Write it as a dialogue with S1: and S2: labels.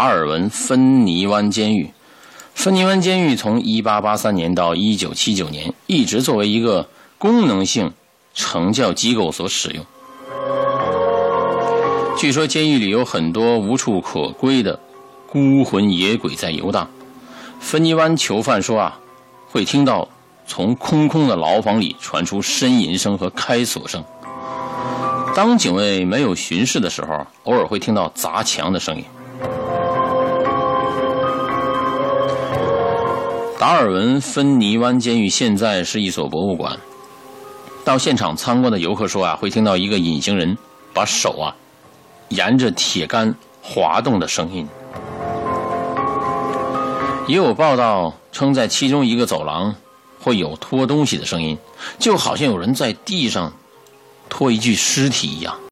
S1: 达尔文芬尼湾监狱。芬尼湾监狱从1883年到1979年一直作为一个功能性惩教机构所使用。据说监狱里有很多无处可归的孤魂野鬼在游荡。芬尼湾囚犯说啊，会听到从空空的牢房里传出呻吟声和开锁声。当警卫没有巡视的时候，偶尔会听到砸墙的声音。达尔文芬尼湾监狱现在是一所博物馆。到现场参观的游客说啊，会听到一个隐形人把手啊。沿着铁杆滑动的声音，也有报道称，在其中一个走廊会有拖东西的声音，就好像有人在地上拖一具尸体一样。